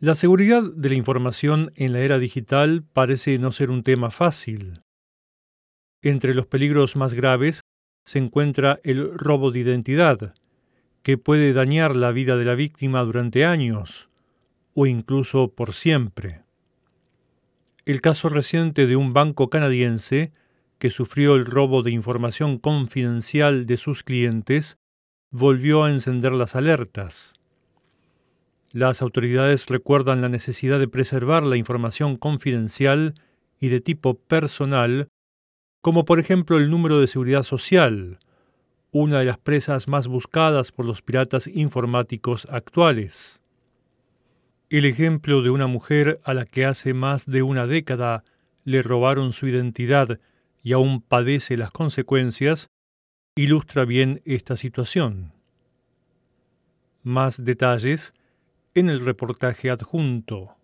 La seguridad de la información en la era digital parece no ser un tema fácil. Entre los peligros más graves se encuentra el robo de identidad, que puede dañar la vida de la víctima durante años o incluso por siempre. El caso reciente de un banco canadiense que sufrió el robo de información confidencial de sus clientes volvió a encender las alertas. Las autoridades recuerdan la necesidad de preservar la información confidencial y de tipo personal, como por ejemplo el número de seguridad social, una de las presas más buscadas por los piratas informáticos actuales. El ejemplo de una mujer a la que hace más de una década le robaron su identidad y aún padece las consecuencias, ilustra bien esta situación. Más detalles en el reportaje adjunto.